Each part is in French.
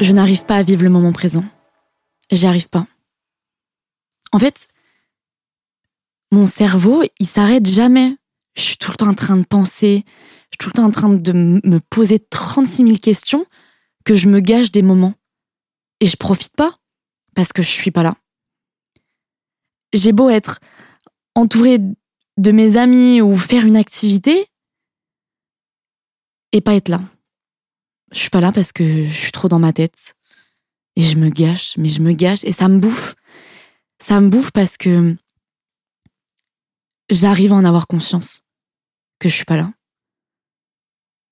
Je n'arrive pas à vivre le moment présent. J'y arrive pas. En fait, mon cerveau, il s'arrête jamais. Je suis tout le temps en train de penser, je suis tout le temps en train de me poser 36 000 questions que je me gâche des moments. Et je profite pas parce que je suis pas là. J'ai beau être entourée de mes amis ou faire une activité et pas être là. Je suis pas là parce que je suis trop dans ma tête et je me gâche, mais je me gâche et ça me bouffe. Ça me bouffe parce que j'arrive à en avoir conscience que je suis pas là.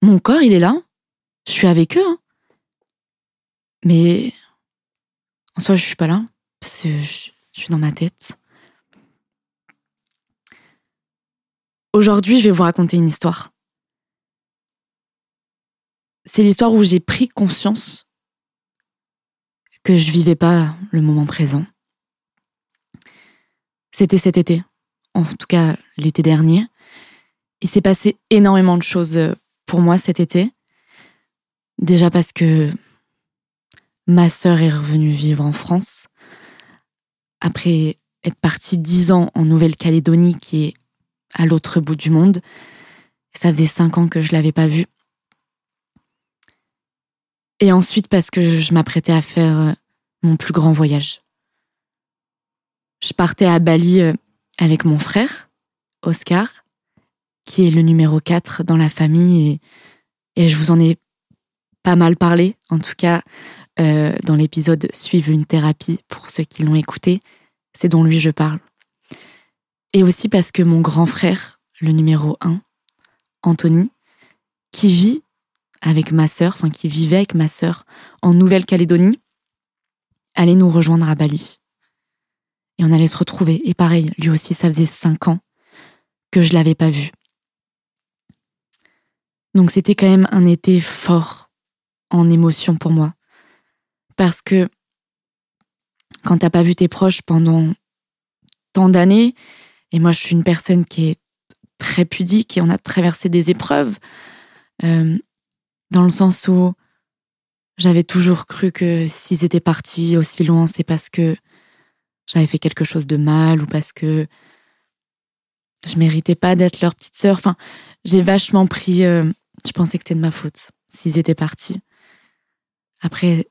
Mon corps, il est là. Je suis avec eux. Hein. Mais en soi, je suis pas là parce que je, suis dans ma tête. Aujourd'hui, je vais vous raconter une histoire. C'est l'histoire où j'ai pris conscience que je vivais pas le moment présent. C'était cet été, en tout cas l'été dernier. Il s'est passé énormément de choses pour moi cet été. Déjà parce que ma sœur est revenue vivre en France après être partie dix ans en Nouvelle-Calédonie, qui est à l'autre bout du monde. Ça faisait cinq ans que je l'avais pas vue. Et ensuite parce que je m'apprêtais à faire euh, mon plus grand voyage. Je partais à Bali euh, avec mon frère, Oscar, qui est le numéro 4 dans la famille et, et je vous en ai pas mal parlé. En tout cas, euh, dans l'épisode Suivre une thérapie, pour ceux qui l'ont écouté, c'est dont lui je parle. Et aussi parce que mon grand frère, le numéro 1, Anthony, qui vit avec ma sœur, enfin qui vivait avec ma sœur en Nouvelle-Calédonie, allait nous rejoindre à Bali. Et on allait se retrouver. Et pareil, lui aussi, ça faisait cinq ans que je l'avais pas vu. Donc c'était quand même un été fort en émotion pour moi. Parce que quand t'as pas vu tes proches pendant tant d'années, et moi je suis une personne qui est très pudique et on a traversé des épreuves, euh, dans le sens où j'avais toujours cru que s'ils étaient partis aussi loin, c'est parce que j'avais fait quelque chose de mal ou parce que je méritais pas d'être leur petite sœur. Enfin, j'ai vachement pris. Euh, je pensais que c'était de ma faute s'ils étaient partis. Après,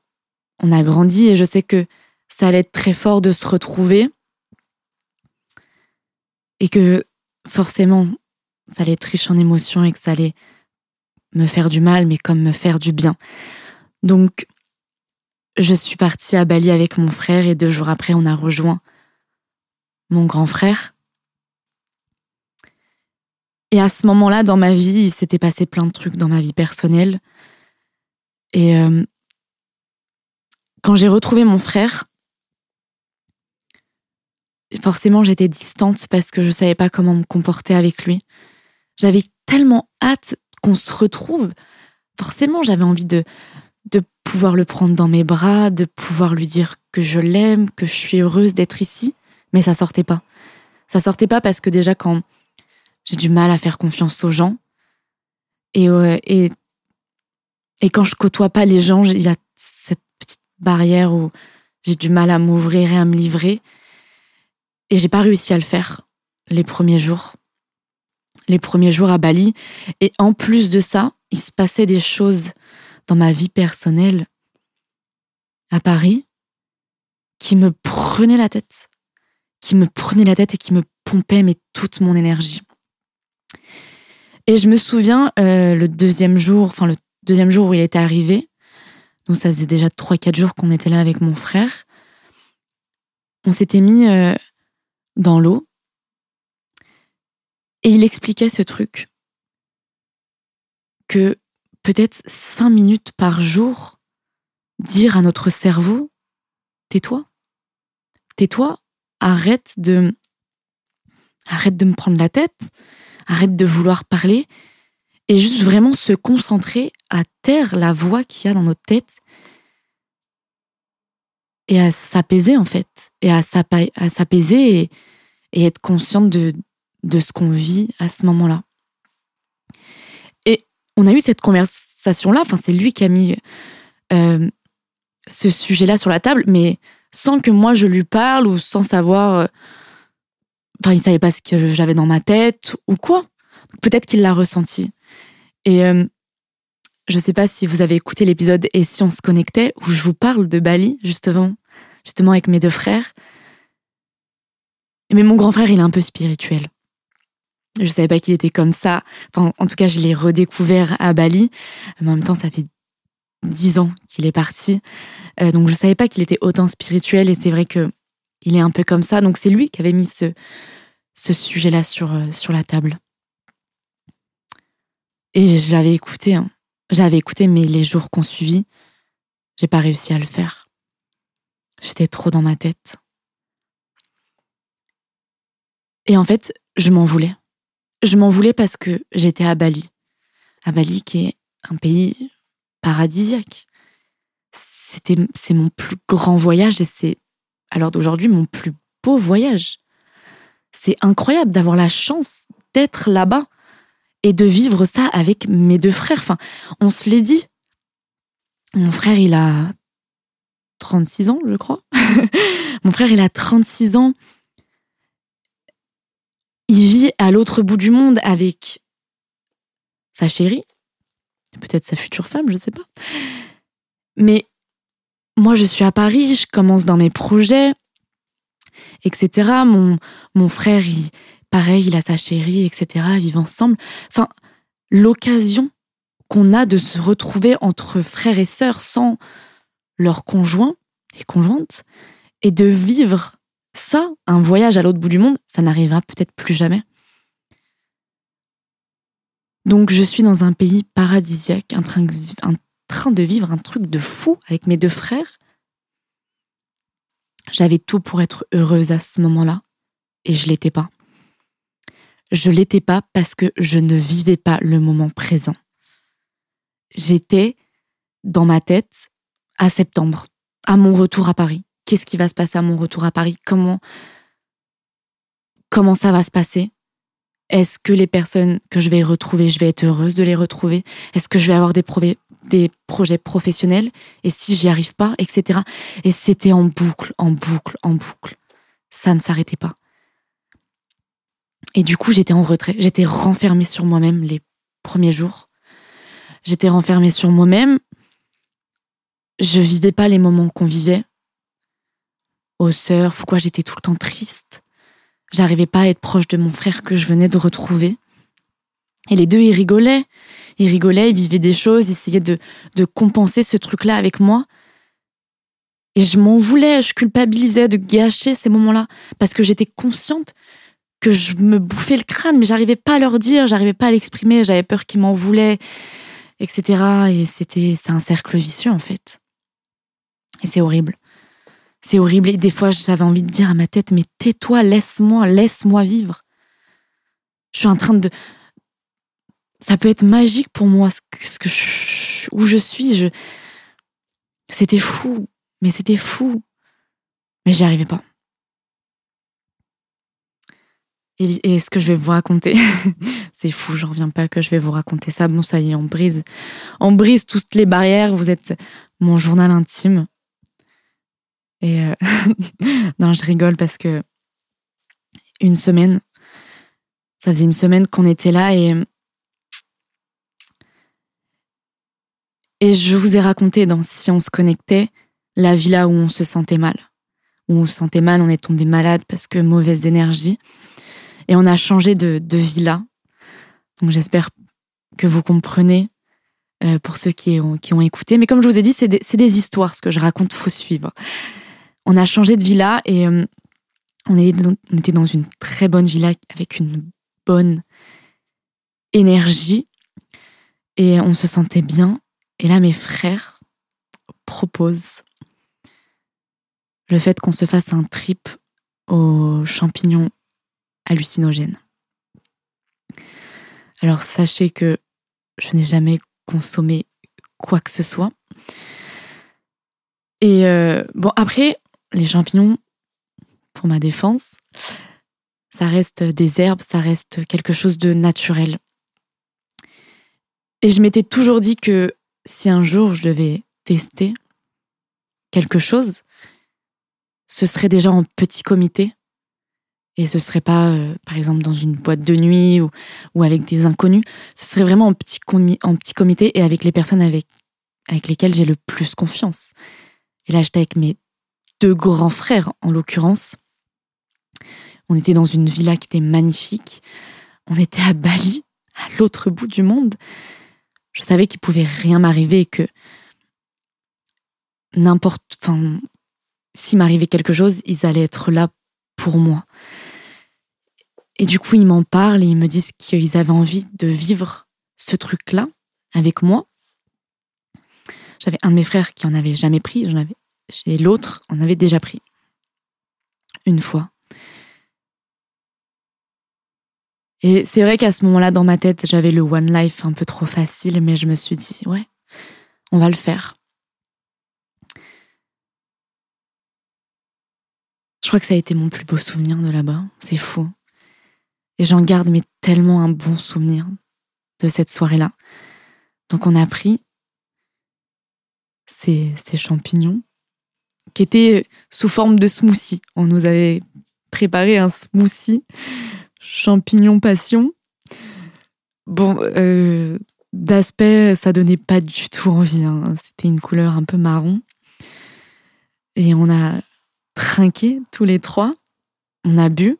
on a grandi et je sais que ça allait être très fort de se retrouver et que forcément ça allait être riche en émotions et que ça allait me faire du mal mais comme me faire du bien. Donc je suis partie à Bali avec mon frère et deux jours après on a rejoint mon grand frère. Et à ce moment-là, dans ma vie, il s'était passé plein de trucs dans ma vie personnelle. Et euh, quand j'ai retrouvé mon frère, forcément j'étais distante parce que je savais pas comment me comporter avec lui. J'avais tellement hâte qu'on se retrouve. Forcément, j'avais envie de de pouvoir le prendre dans mes bras, de pouvoir lui dire que je l'aime, que je suis heureuse d'être ici, mais ça sortait pas. Ça sortait pas parce que déjà quand j'ai du mal à faire confiance aux gens et euh, et et quand je côtoie pas les gens, il y a cette barrière où j'ai du mal à m'ouvrir et à me livrer. Et j'ai pas réussi à le faire les premiers jours. Les premiers jours à Bali. Et en plus de ça, il se passait des choses dans ma vie personnelle à Paris qui me prenaient la tête. Qui me prenaient la tête et qui me pompaient toute mon énergie. Et je me souviens, euh, le deuxième jour, enfin le deuxième jour où il était arrivé, donc ça faisait déjà 3-4 jours qu'on était là avec mon frère. On s'était mis euh, dans l'eau. Et il expliquait ce truc. Que peut-être 5 minutes par jour, dire à notre cerveau, tais-toi. Tais-toi, arrête de, arrête de me prendre la tête, arrête de vouloir parler et juste vraiment se concentrer à taire la voix qu'il y a dans notre tête et à s'apaiser en fait, et à s'apaiser et, être consciente de, de ce qu'on vit à ce moment-là. Et on a eu cette conversation-là, enfin c'est lui qui a mis euh, ce sujet-là sur la table, mais sans que moi je lui parle ou sans savoir. euh, Enfin, il savait pas ce que j'avais dans ma tête ou quoi. Peut-être qu'il l'a ressenti. Et euh, je sais pas si vous avez écouté l'épisode Et si on se connectait, où je vous parle de Bali, justement, justement avec mes deux frères. Mais mon grand frère, il est un peu spirituel. Je savais pas qu'il était comme ça. Enfin, en tout cas, je l'ai redécouvert à Bali. Mais en même temps, ça fait dix ans qu'il est parti. Euh, donc, je savais pas qu'il était autant spirituel. Et c'est vrai que il est un peu comme ça. Donc, c'est lui qui avait mis ce, sujet-là sur, euh, sur la table. Et j'avais écouté, hein. j'avais écouté, mais les jours qu'on suivit, j'ai pas réussi à le faire. J'étais trop dans ma tête. Et en fait, je m'en voulais. Je m'en voulais parce que j'étais à Bali. À Bali, qui est un pays paradisiaque. C'était, c'est mon plus grand voyage et c'est, à l'heure d'aujourd'hui, mon plus beau voyage. C'est incroyable d'avoir la chance d'être là-bas et de vivre ça avec mes deux frères. Enfin, on se l'est dit. Mon frère, il a 36 ans, je crois. Mon frère, il a 36 ans. Il vit à l'autre bout du monde avec sa chérie, peut-être sa future femme, je sais pas. Mais moi, je suis à Paris, je commence dans mes projets, etc. Mon, mon frère, il, pareil, il a sa chérie, etc. Vivent ensemble. Enfin, l'occasion qu'on a de se retrouver entre frères et sœurs sans leurs conjoints et conjointes et de vivre ça, un voyage à l'autre bout du monde, ça n'arrivera peut-être plus jamais. Donc je suis dans un pays paradisiaque, en train, de vivre un truc de fou avec mes deux frères. J'avais tout pour être heureuse à ce moment-là et je l'étais pas. Je l'étais pas parce que je ne vivais pas le moment présent. J'étais dans ma tête à septembre, à mon retour à Paris. Qu'est-ce qui va se passer à mon retour à Paris? Comment comment ça va se passer? Est-ce que les personnes que je vais retrouver, je vais être heureuse de les retrouver? Est-ce que je vais avoir des, des projets professionnels? Et si j'y arrive pas, etc. Et c'était en boucle, en boucle, en boucle. Ça ne s'arrêtait pas. Et du coup, j'étais en retrait. J'étais renfermée sur moi-même les premiers jours. J'étais renfermée sur moi-même. Je vivais pas les moments qu'on vivait. Au surf, quoi, j'étais tout le temps triste? J'arrivais pas à être proche de mon frère que je venais de retrouver. Et les deux, ils rigolaient. Ils rigolaient, ils vivaient des choses, ils essayaient de, de compenser ce truc-là avec moi. Et je m'en voulais, je culpabilisais de gâcher ces moments-là. Parce que j'étais consciente que je me bouffais le crâne, mais j'arrivais pas à leur dire, j'arrivais pas à l'exprimer, j'avais peur qu'ils m'en voulaient, etc. Et c'était, c'est un cercle vicieux, en fait. Et c'est horrible. C'est horrible. Et des fois, j'avais envie de dire à ma tête, mais tais-toi, laisse-moi, laisse-moi vivre. Je suis en train de. Ça peut être magique pour moi, ce que, je... où je suis. Je... C'était fou, mais c'était fou. Mais j'y arrivais pas. Et, et, ce que je vais vous raconter, c'est fou, j'en reviens pas que je vais vous raconter ça. Bon, ça y est, on brise, on brise toutes les barrières. Vous êtes mon journal intime. Et euh... non, je rigole parce que une semaine, ça faisait une semaine qu'on était là et et je vous ai raconté dans Si on se connectait la villa où on se sentait mal, où on se sentait mal, on est tombé malade parce que mauvaise énergie et on a changé de, de villa. Donc j'espère que vous comprenez euh, pour ceux qui ont, qui ont écouté. Mais comme je vous ai dit, c'est des, des histoires, ce que je raconte, faut suivre on a changé de villa et euh, on, était dans une très bonne villa avec une bonne énergie et on se sentait bien. Et là, mes frères proposent le fait qu'on se fasse un trip aux champignons hallucinogènes. Alors sachez que je n'ai jamais consommé quoi que ce soit. Et euh, bon, après, les champignons, pour ma défense, ça reste des herbes, ça reste quelque chose de naturel. Et je m'étais toujours dit que si un jour je devais tester, quelque chose, ce serait déjà en petit comité. Et ce serait pas, euh, par exemple, dans une boîte de nuit ou, avec des inconnus. Ce serait vraiment en petit, en petit comité et avec les personnes avec, avec lesquelles j'ai le plus confiance. Et là, j'étais avec mes deux grands frères, en l'occurrence. On était dans une villa qui était magnifique. On était à Bali, à l'autre bout du monde. Je savais qu'il pouvait rien m'arriver et que n'importe, enfin, s'il m'arrivait quelque chose, ils allaient être là pour moi. Et du coup, ils m'en parlent et ils me disent qu'ils avaient envie de vivre ce truc-là avec moi. J'avais un de mes frères qui en avait jamais pris, j'en avais, et l'autre en avait déjà pris. Une fois. Et c'est vrai qu'à ce moment-là, dans ma tête, j'avais le One Life un peu trop facile, mais je me suis dit, ouais, on va le faire. Je crois que ça a été mon plus beau souvenir de là-bas. C'est fou. Et j'en garde mais tellement un bon souvenir de cette soirée-là. Donc on a pris ces champignons qui étaient sous forme de smoothie. On nous avait préparé un smoothie champignons passion. Bon, euh, d'aspect, ça donnait pas du tout envie. Hein. C'était une couleur un peu marron. Et on a trinqué tous les trois. On a bu.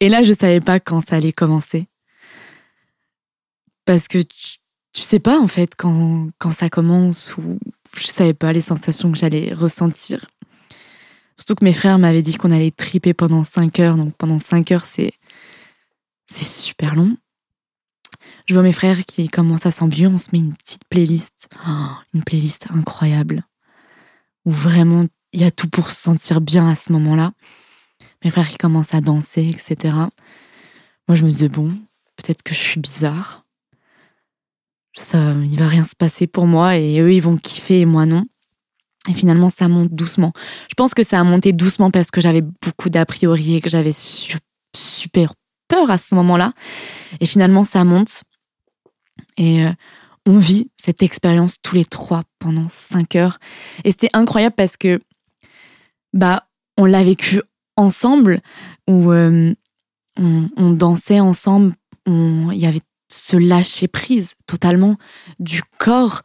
Et là, je savais pas quand ça allait commencer. Parce que tu, tu sais pas, en fait, quand, quand ça commence ou je savais pas les sensations que j'allais ressentir. Surtout que mes frères m'avaient dit qu'on allait triper pendant 5 heures. Donc pendant 5 heures, c'est, c'est super long. Je vois mes frères qui commencent à s'embuer. On se met une petite playlist. Oh, une playlist incroyable. Où vraiment, il y a tout pour se sentir bien à ce moment-là. Mes frères qui commencent à danser, etc. Moi, je me disais, bon, peut-être que je suis bizarre. Ça, il va rien se passer pour moi et eux, ils vont kiffer et moi non. Et finalement, ça monte doucement. Je pense que ça a monté doucement parce que j'avais beaucoup d'a priori et que j'avais super peur à ce moment-là. Et finalement, ça monte. Et euh, on vit cette expérience tous les trois pendant cinq heures. Et c'était incroyable parce que, bah, on l'a vécu ensemble, où euh, on, on, dansait ensemble. Il y avait ce lâcher prise totalement du corps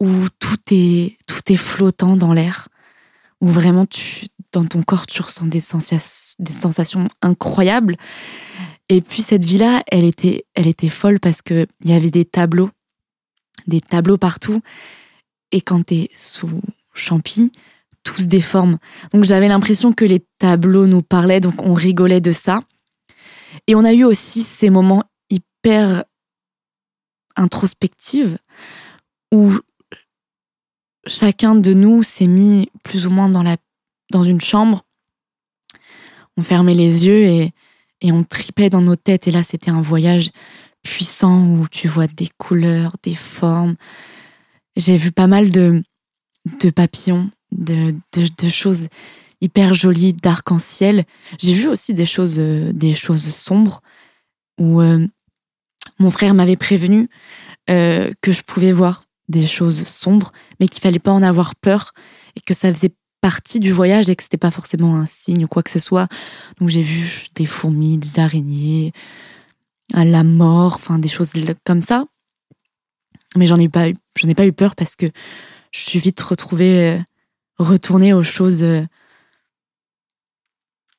où tout est, tout est flottant dans l'air, où vraiment tu, dans ton corps tu ressens des, sensations, des sensations incroyables. Et puis cette vie-là, elle était, elle était folle parce qu'il y avait des tableaux, des tableaux partout. Et quand tu es sous champi, tout se déforme. Donc j'avais l'impression que les tableaux nous parlaient, donc on rigolait de ça. Et on a eu aussi ces moments hyper introspectifs où chacun de nous s'est mis plus ou moins dans, la, dans une chambre. On fermait les yeux et, et on tripait dans nos têtes. Et là, c'était un voyage puissant où tu vois des couleurs, des formes. J'ai vu pas mal de, de papillons, de, de, choses hyper jolies, d'arc-en-ciel. J'ai vu aussi des choses, des choses sombres où euh, mon frère m'avait prévenu euh, que je pouvais voir des choses sombres, mais qu'il fallait pas en avoir peur et que ça faisait partie du voyage et que c'était pas forcément un signe ou quoi que ce soit. Donc j'ai vu des fourmis, des araignées, la mort, enfin des choses comme ça. Mais j'en ai pas ai pas eu peur parce que je suis vite retrouvée, euh, retournée aux choses, euh,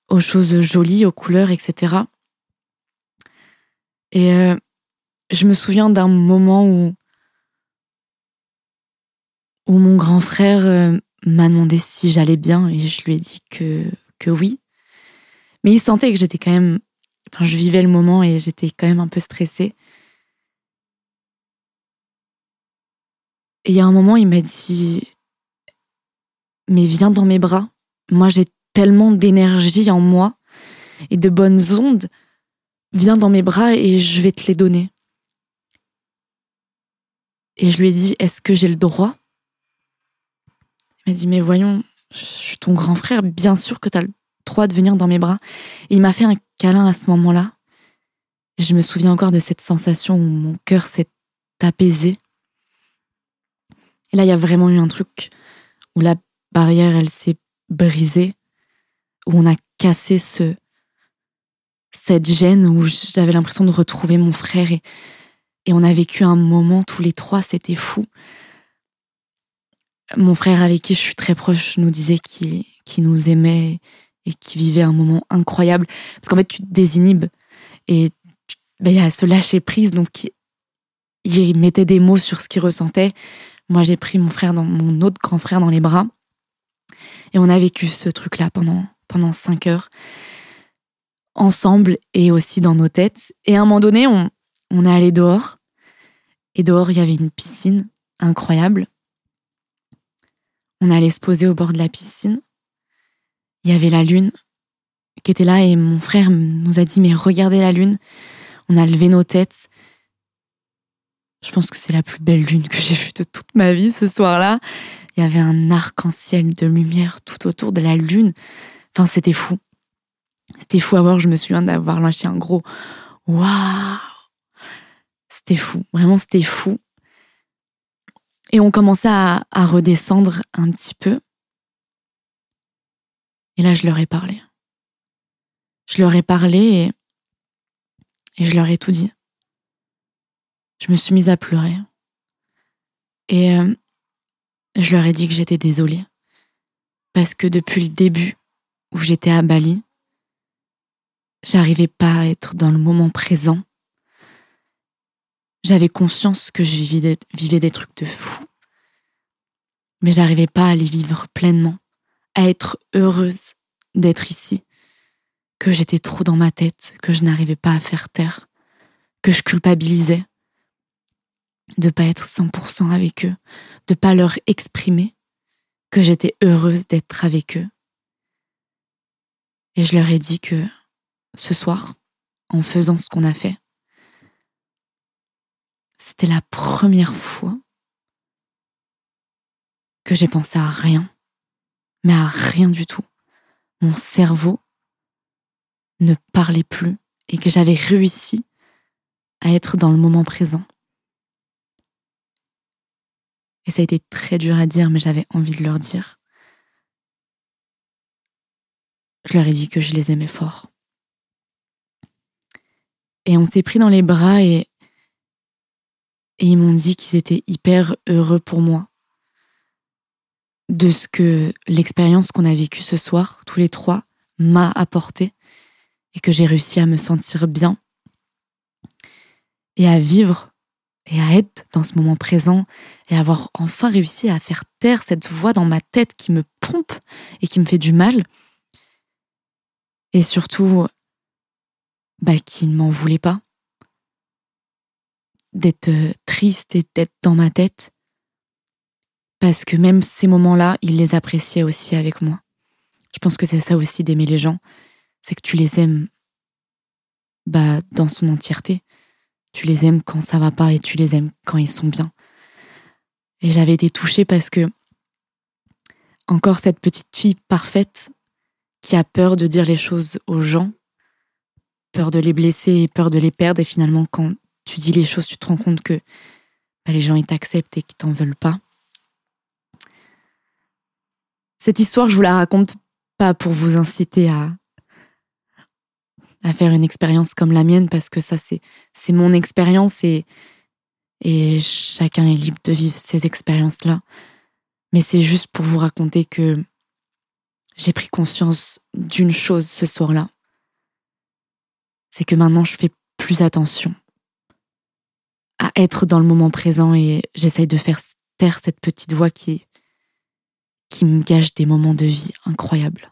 aux choses jolies, aux couleurs, etc. Et je me souviens d'un moment où où mon grand frère euh, m'a demandé si j'allais bien et je lui ai dit que, oui. Mais il sentait que j'étais quand même. Enfin, je vivais le moment et j'étais quand même un peu stressée. Et il y a un moment, il m'a dit Mais viens dans mes bras. Moi, j'ai tellement d'énergie en moi et de bonnes ondes. Viens dans mes bras et je vais te les donner. Et je lui ai dit Est-ce que j'ai le droit? Il m'a dit, mais voyons, je suis ton grand frère, bien sûr que tu as le droit de venir dans mes bras. Et il m'a fait un câlin à ce moment-là. Je me souviens encore de cette sensation où mon cœur s'est apaisé. Et là, il y a vraiment eu un truc où la barrière, elle s'est brisée, où on a cassé ce, cette gêne, où j'avais l'impression de retrouver mon frère et, et on a vécu un moment tous les trois, c'était fou. Mon frère avec qui je suis très proche nous disait qu'il nous aimait et qu'il vivait un moment incroyable. Parce qu'en fait, tu te désinhibes et ben, il y a ce lâcher prise. Donc, il mettait des mots sur ce qu'il ressentait. Moi, j'ai pris mon frère, dans, mon autre grand frère dans les bras. Et on a vécu ce truc-là pendant, pendant cinq heures. Ensemble et aussi dans nos têtes. Et à un moment donné, on, on est allé dehors. Et dehors, il y avait une piscine incroyable. On allait se poser au bord de la piscine. Il y avait la lune qui était là et mon frère nous a dit mais regardez la lune. On a levé nos têtes. Je pense que c'est la plus belle lune que j'ai vue de toute ma vie ce soir-là. Il y avait un arc-en-ciel de lumière tout autour de la lune. Enfin, c'était fou. C'était fou à voir. Je me souviens d'avoir lâché un gros waouh. C'était fou. Vraiment, c'était fou. Et on commençait à, redescendre un petit peu. Et là, je leur ai parlé. Je leur ai parlé et, je leur ai tout dit. Je me suis mise à pleurer. Et euh, je leur ai dit que j'étais désolée. Parce que depuis le début où j'étais à Bali, j'arrivais pas à être dans le moment présent j'avais conscience que je vivais des, trucs de fou. Mais j'arrivais pas à les vivre pleinement, à être heureuse d'être ici, que j'étais trop dans ma tête, que je n'arrivais pas à faire taire, que je culpabilisais de pas être 100% avec eux, de pas leur exprimer que j'étais heureuse d'être avec eux. Et je leur ai dit que ce soir, en faisant ce qu'on a fait, c'était la première fois que j'ai pensé à rien, mais à rien du tout. Mon cerveau ne parlait plus et que j'avais réussi à être dans le moment présent. Et ça a été très dur à dire, mais j'avais envie de leur dire. Je leur ai dit que je les aimais fort. Et on s'est pris dans les bras et et ils m'ont dit qu'ils étaient hyper heureux pour moi de ce que l'expérience qu'on a vécue ce soir, tous les trois, m'a apporté et que j'ai réussi à me sentir bien et à vivre et à être dans ce moment présent et avoir enfin réussi à faire taire cette voix dans ma tête qui me pompe et qui me fait du mal. Et surtout, bah, qui ne m'en voulait pas d'être euh, triste et d'être dans ma tête. Parce que même ces moments-là, il les appréciait aussi avec moi. Je pense que c'est ça aussi d'aimer les gens, c'est que tu les aimes bah, dans son entièreté. Tu les aimes quand ça va pas et tu les aimes quand ils sont bien. Et j'avais été touchée parce que encore cette petite fille parfaite qui a peur de dire les choses aux gens, peur de les blesser et peur de les perdre et finalement quand tu dis les choses, tu te rends compte que bah, les gens ils t'acceptent et qu'ils t'en veulent pas. Cette histoire, je vous la raconte pas pour vous inciter à, à faire une expérience comme la mienne, parce que ça, c'est, mon expérience et, et chacun est libre de vivre ces expériences-là. Mais c'est juste pour vous raconter que j'ai pris conscience d'une chose ce soir-là. C'est que maintenant, je fais plus attention être dans le moment présent et j'essaye de faire taire cette petite voix qui, me gâche des moments de vie incroyables.